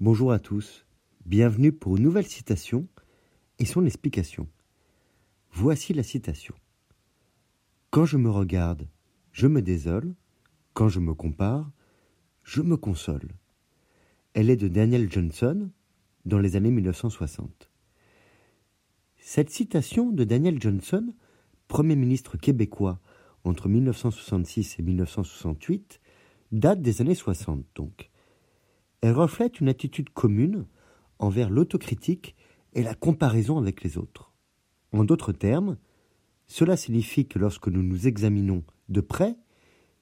Bonjour à tous, bienvenue pour une nouvelle citation et son explication. Voici la citation. Quand je me regarde, je me désole, quand je me compare, je me console. Elle est de Daniel Johnson dans les années 1960. Cette citation de Daniel Johnson, Premier ministre québécois entre 1966 et 1968, date des années 60 donc. Elle reflète une attitude commune envers l'autocritique et la comparaison avec les autres. En d'autres termes, cela signifie que lorsque nous nous examinons de près,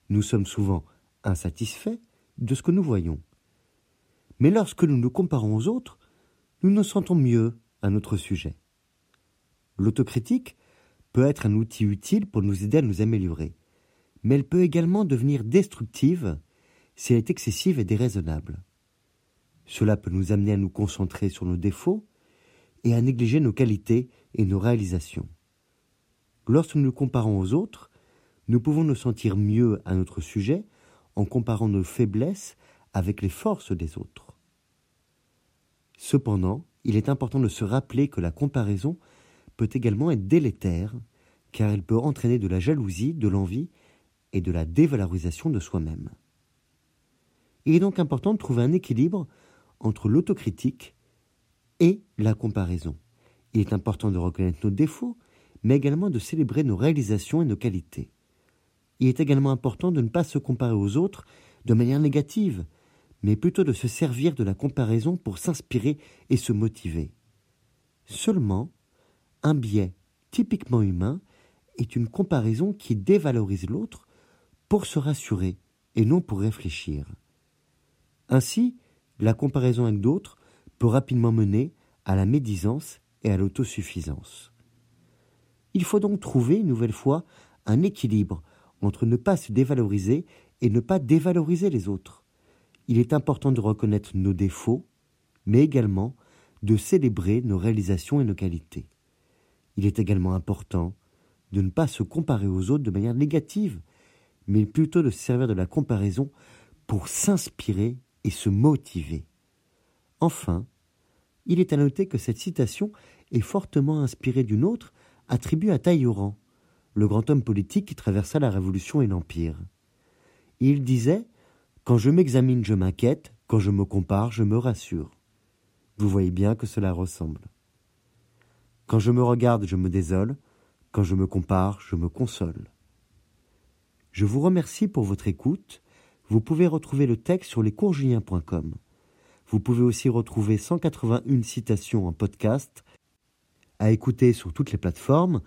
nous sommes souvent insatisfaits de ce que nous voyons. Mais lorsque nous nous comparons aux autres, nous nous sentons mieux à notre sujet. L'autocritique peut être un outil utile pour nous aider à nous améliorer, mais elle peut également devenir destructive si elle est excessive et déraisonnable. Cela peut nous amener à nous concentrer sur nos défauts et à négliger nos qualités et nos réalisations. Lorsque nous nous comparons aux autres, nous pouvons nous sentir mieux à notre sujet en comparant nos faiblesses avec les forces des autres. Cependant, il est important de se rappeler que la comparaison peut également être délétère, car elle peut entraîner de la jalousie, de l'envie et de la dévalorisation de soi-même. Il est donc important de trouver un équilibre entre l'autocritique et la comparaison. Il est important de reconnaître nos défauts, mais également de célébrer nos réalisations et nos qualités. Il est également important de ne pas se comparer aux autres de manière négative, mais plutôt de se servir de la comparaison pour s'inspirer et se motiver. Seulement, un biais typiquement humain est une comparaison qui dévalorise l'autre pour se rassurer et non pour réfléchir. Ainsi, la comparaison avec d'autres peut rapidement mener à la médisance et à l'autosuffisance. Il faut donc trouver, une nouvelle fois, un équilibre entre ne pas se dévaloriser et ne pas dévaloriser les autres. Il est important de reconnaître nos défauts, mais également de célébrer nos réalisations et nos qualités. Il est également important de ne pas se comparer aux autres de manière négative, mais plutôt de se servir de la comparaison pour s'inspirer et se motiver. Enfin, il est à noter que cette citation est fortement inspirée d'une autre attribuée à Taïoran, le grand homme politique qui traversa la Révolution et l'Empire. Il disait Quand je m'examine, je m'inquiète, quand je me compare, je me rassure. Vous voyez bien que cela ressemble. Quand je me regarde, je me désole, quand je me compare, je me console. Je vous remercie pour votre écoute vous pouvez retrouver le texte sur lescoursjulien.com. Vous pouvez aussi retrouver 181 citations en podcast à écouter sur toutes les plateformes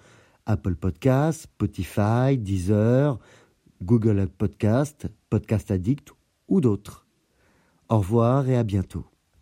Apple Podcasts, Spotify, Deezer, Google Podcast, Podcast Addict ou d'autres. Au revoir et à bientôt.